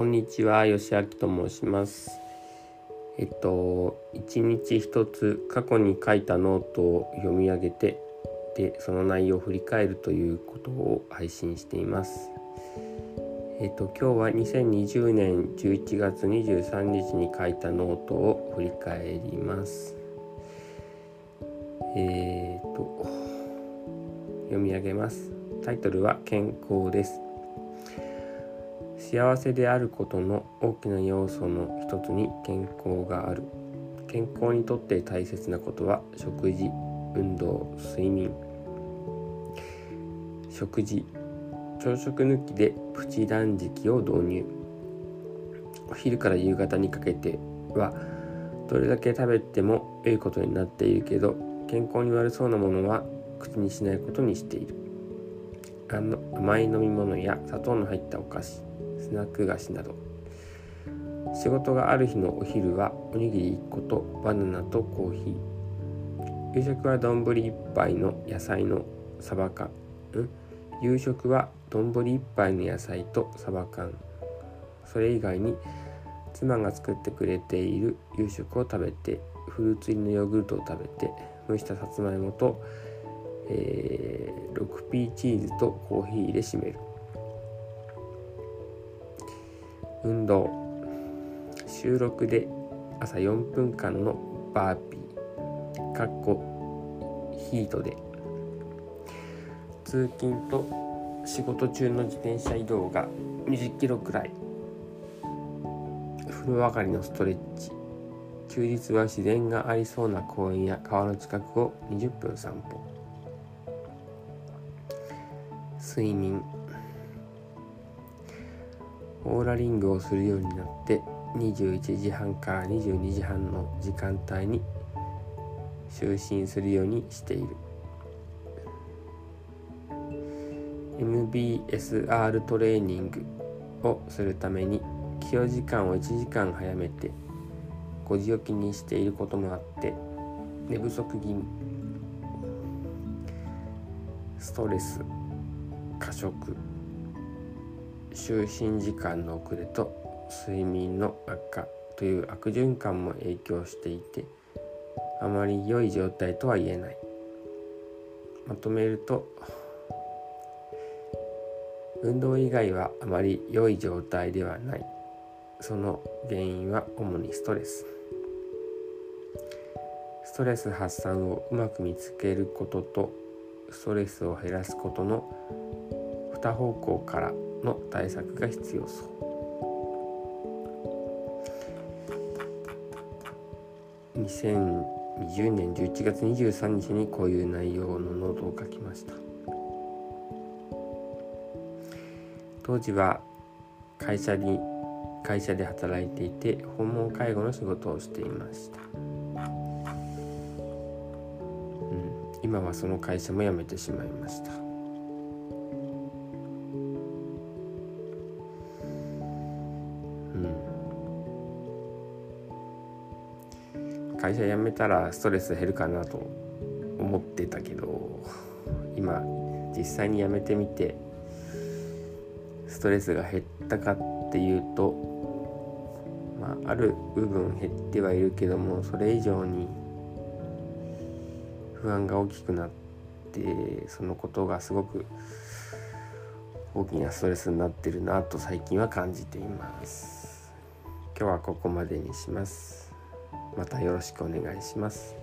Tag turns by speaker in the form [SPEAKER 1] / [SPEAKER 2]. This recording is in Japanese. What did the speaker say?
[SPEAKER 1] こんにちは、吉明と申します。えっと、一日一つ過去に書いたノートを読み上げて、で、その内容を振り返るということを配信しています。えっと、今日は2020年11月23日に書いたノートを振り返ります。えっと、読み上げます。タイトルは健康です。幸せであることの大きな要素の一つに健康がある。健康にとって大切なことは食事運動睡眠。食事。朝食抜きでプチ断食を導入。お昼から夕方にかけてはどれだけ食べても良いことになっているけど健康に悪そうなものは口にしないことにしている。あの甘い飲み物や砂糖の入ったお菓子。スナック菓子など。仕事がある日のお昼はおにぎり1個とバナナとコーヒー。夕食は丼1杯の野菜のサバ缶。ん？夕食は丼1杯の野菜とサバ缶。それ以外に妻が作ってくれている夕食を食べてフルーツ入りのヨーグルトを食べて蒸したさつまいもと、えー、6P チーズとコーヒーで締める。運動。収録で朝4分間のバーピー。かっこヒートで。通勤と仕事中の自転車移動が20キロくらい。風呂上がりのストレッチ。休日は自然がありそうな公園や川の近くを20分散歩。睡眠。オーラリングをするようになって21時半から22時半の時間帯に就寝するようにしている。MBSR トレーニングをするために起床時間を1時間早めて5時起きにしていることもあって寝不足気味ストレス過食就寝時間の遅れと睡眠の悪化という悪循環も影響していてあまり良い状態とは言えない。まとめると運動以外はあまり良い状態ではない。その原因は主にストレス。ストレス発散をうまく見つけることとストレスを減らすことの2方向からの対策が必要そう。2020年11月23日にこういう内容のノートを書きました。当時は会社に会社で働いていて訪問介護の仕事をしていました、うん、今はその会社も辞めてしまいました。会社辞めたらストレス減るかなと思ってたけど今実際に辞めてみてストレスが減ったかっていうとまあある部分減ってはいるけどもそれ以上に不安が大きくなってそのことがすごく大きなストレスになってるなと最近は感じています。今日はここまでにしますまたよろしくお願いします。